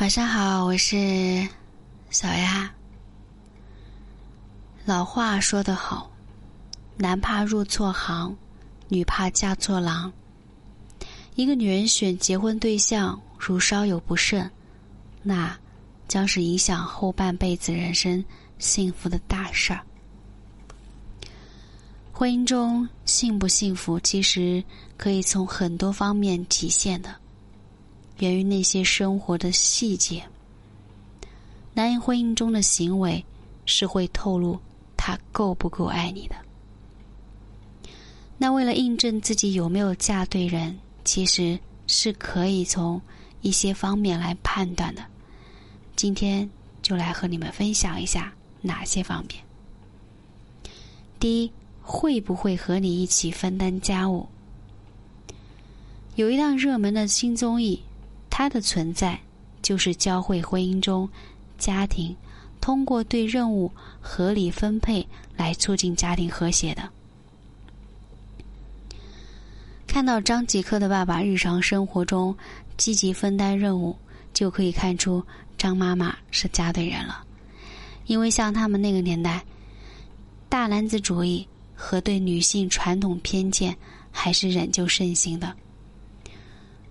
晚上好，我是小丫。老话说得好，男怕入错行，女怕嫁错郎。一个女人选结婚对象，如稍有不慎，那将是影响后半辈子人生幸福的大事儿。婚姻中幸不幸福，其实可以从很多方面体现的。源于那些生活的细节。男人婚姻中的行为是会透露他够不够爱你的。那为了印证自己有没有嫁对人，其实是可以从一些方面来判断的。今天就来和你们分享一下哪些方面。第一，会不会和你一起分担家务？有一档热门的新综艺。它的存在，就是教会婚姻中家庭通过对任务合理分配来促进家庭和谐的。看到张继科的爸爸日常生活中积极分担任务，就可以看出张妈妈是嫁对人了。因为像他们那个年代，大男子主义和对女性传统偏见还是仍旧盛行的。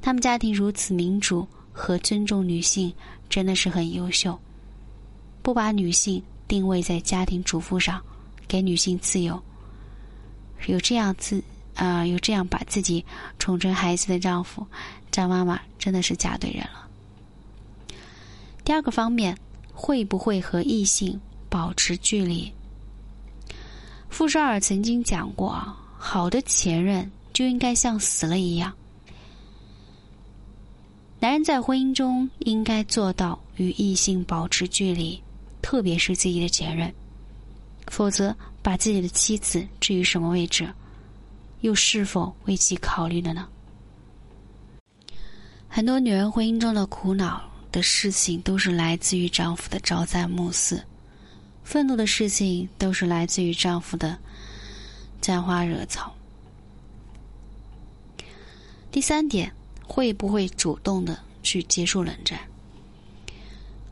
他们家庭如此民主和尊重女性，真的是很优秀。不把女性定位在家庭主妇上，给女性自由。有这样自啊，有这样把自己宠成孩子的丈夫，张妈妈真的是嫁对人了。第二个方面，会不会和异性保持距离？傅绍尔曾经讲过啊，好的前任就应该像死了一样。男人在婚姻中应该做到与异性保持距离，特别是自己的前任，否则把自己的妻子置于什么位置，又是否为其考虑了呢？很多女人婚姻中的苦恼的事情，都是来自于丈夫的朝三暮四，愤怒的事情都是来自于丈夫的沾花惹草。第三点。会不会主动的去结束冷战？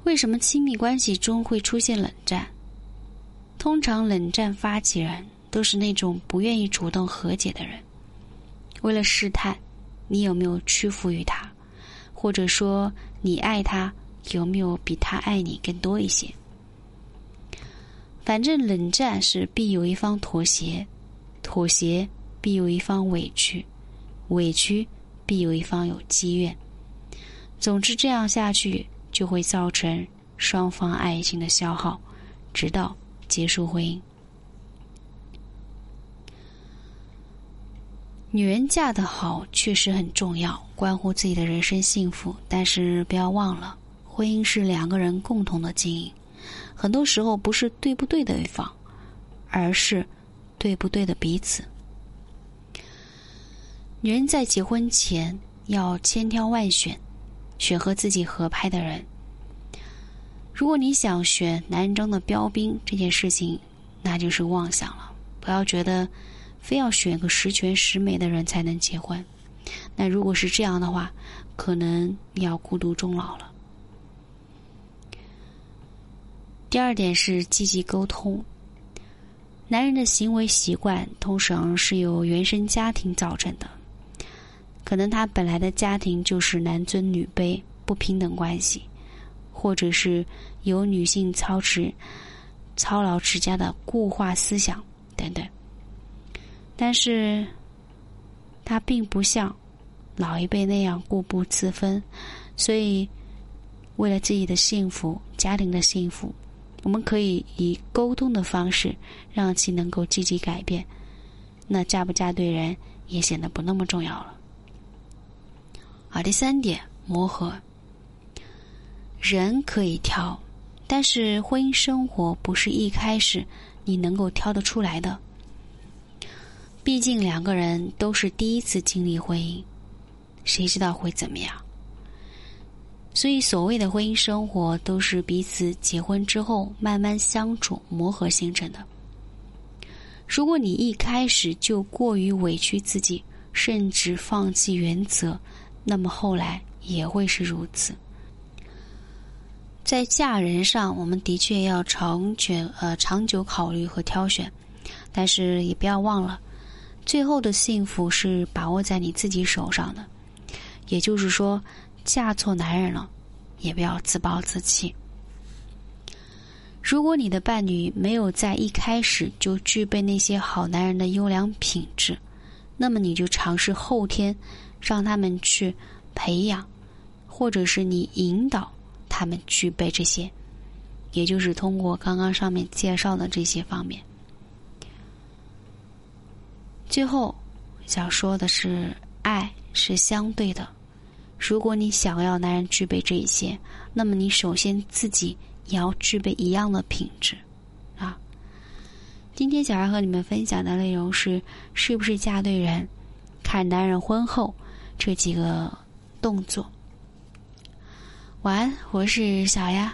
为什么亲密关系中会出现冷战？通常冷战发起人都是那种不愿意主动和解的人。为了试探你有没有屈服于他，或者说你爱他有没有比他爱你更多一些。反正冷战是必有一方妥协，妥协必有一方委屈，委屈。必有一方有积怨，总之这样下去就会造成双方爱情的消耗，直到结束婚姻。女人嫁得好确实很重要，关乎自己的人生幸福。但是不要忘了，婚姻是两个人共同的经营，很多时候不是对不对的一方，而是对不对的彼此。女人在结婚前要千挑万选，选和自己合拍的人。如果你想选男人中的标兵，这件事情那就是妄想了。不要觉得非要选个十全十美的人才能结婚。那如果是这样的话，可能要孤独终老了。第二点是积极沟通。男人的行为习惯通常是由原生家庭造成的。可能他本来的家庭就是男尊女卑、不平等关系，或者是由女性操持、操劳持家的固化思想等等。但是，他并不像老一辈那样固步自封，所以，为了自己的幸福、家庭的幸福，我们可以以沟通的方式让其能够积极改变。那嫁不嫁对人也显得不那么重要了。啊，第三点，磨合。人可以挑，但是婚姻生活不是一开始你能够挑得出来的。毕竟两个人都是第一次经历婚姻，谁知道会怎么样？所以，所谓的婚姻生活都是彼此结婚之后慢慢相处、磨合形成的。如果你一开始就过于委屈自己，甚至放弃原则，那么后来也会是如此。在嫁人上，我们的确要长全呃长久考虑和挑选，但是也不要忘了，最后的幸福是把握在你自己手上的。也就是说，嫁错男人了，也不要自暴自弃。如果你的伴侣没有在一开始就具备那些好男人的优良品质，那么你就尝试后天让他们去培养，或者是你引导。他们具备这些，也就是通过刚刚上面介绍的这些方面。最后想说的是，爱是相对的。如果你想要男人具备这些，那么你首先自己也要具备一样的品质。今天小孩和你们分享的内容是：是不是嫁对人？看男人婚后这几个动作。晚安，我是小丫。